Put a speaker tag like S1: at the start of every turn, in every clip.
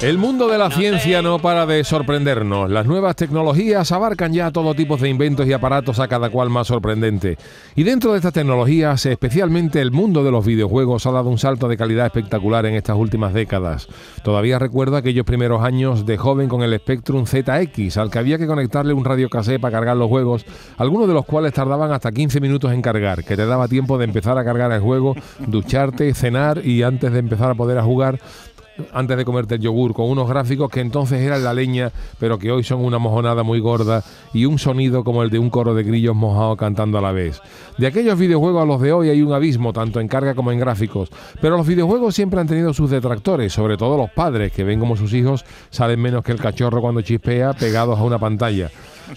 S1: El mundo de la ciencia no para de sorprendernos. Las nuevas tecnologías abarcan ya todo tipo de inventos y aparatos a cada cual más sorprendente. Y dentro de estas tecnologías, especialmente el mundo de los videojuegos ha dado un salto de calidad espectacular en estas últimas décadas. Todavía recuerdo aquellos primeros años de joven con el Spectrum ZX, al que había que conectarle un radiocassette para cargar los juegos, algunos de los cuales tardaban hasta 15 minutos en cargar, que te daba tiempo de empezar a cargar el juego, ducharte, cenar y antes de empezar a poder a jugar antes de comerte el yogur, con unos gráficos que entonces eran la leña, pero que hoy son una mojonada muy gorda y un sonido como el de un coro de grillos mojados cantando a la vez. De aquellos videojuegos a los de hoy hay un abismo, tanto en carga como en gráficos, pero los videojuegos siempre han tenido sus detractores, sobre todo los padres, que ven como sus hijos salen menos que el cachorro cuando chispea pegados a una pantalla.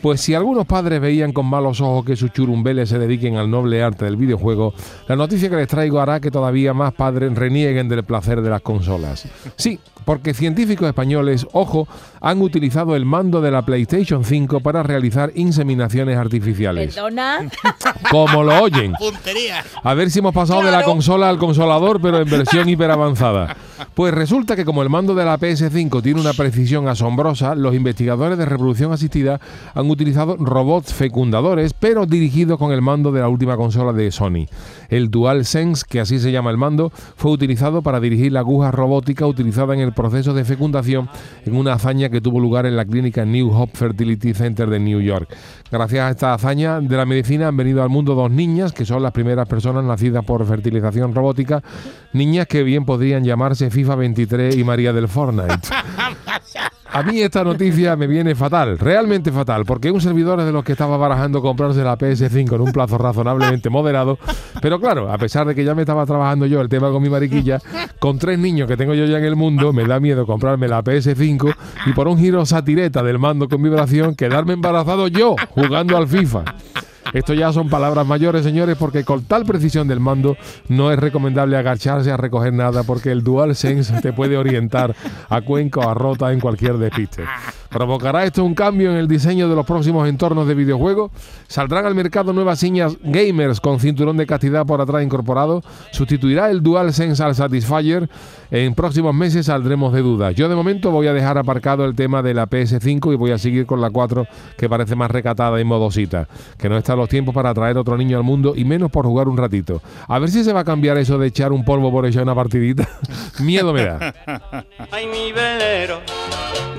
S1: Pues si algunos padres veían con malos ojos que sus churumbeles se dediquen al noble arte del videojuego, la noticia que les traigo hará que todavía más padres renieguen del placer de las consolas. Sí, porque científicos españoles, ojo, han utilizado el mando de la PlayStation 5 para realizar inseminaciones artificiales.
S2: ¿Perdona?
S1: Como lo oyen.
S3: Puntería.
S1: A ver si hemos pasado de la consola al consolador, pero en versión hiperavanzada. Pues resulta que como el mando de la PS5 tiene una precisión asombrosa, los investigadores de reproducción asistida han utilizado robots fecundadores, pero dirigidos con el mando de la última consola de Sony. El DualSense, que así se llama el mando, fue utilizado para dirigir la aguja robótica utilizada en el proceso de fecundación en una hazaña que tuvo lugar en la clínica New Hope Fertility Center de New York. Gracias a esta hazaña de la medicina han venido al mundo dos niñas, que son las primeras personas nacidas por fertilización robótica, niñas que bien podrían llamarse FIFA 23 y María del Fortnite. A mí esta noticia me viene fatal, realmente fatal, porque un servidor es de los que estaba barajando comprarse la PS5 en un plazo razonablemente moderado, pero claro, a pesar de que ya me estaba trabajando yo el tema con mi mariquilla, con tres niños que tengo yo ya en el mundo, me da miedo comprarme la PS5 y por un giro satireta del mando con vibración quedarme embarazado yo jugando al FIFA. Esto ya son palabras mayores, señores, porque con tal precisión del mando no es recomendable agacharse a recoger nada porque el DualSense te puede orientar a Cuenca o a Rota en cualquier despiste. ¿Provocará esto un cambio en el diseño de los próximos entornos de videojuegos? ¿Saldrán al mercado nuevas sillas gamers con cinturón de castidad por atrás incorporado? ¿Sustituirá el DualSense al Satisfyer? En próximos meses saldremos de dudas. Yo de momento voy a dejar aparcado el tema de la PS5 y voy a seguir con la 4 que parece más recatada y modosita, que no está a los tiempos para traer otro niño al mundo y menos por jugar un ratito. A ver si se va a cambiar eso de echar un polvo por echar una partidita. Miedo me da.
S4: Ay, mi velero,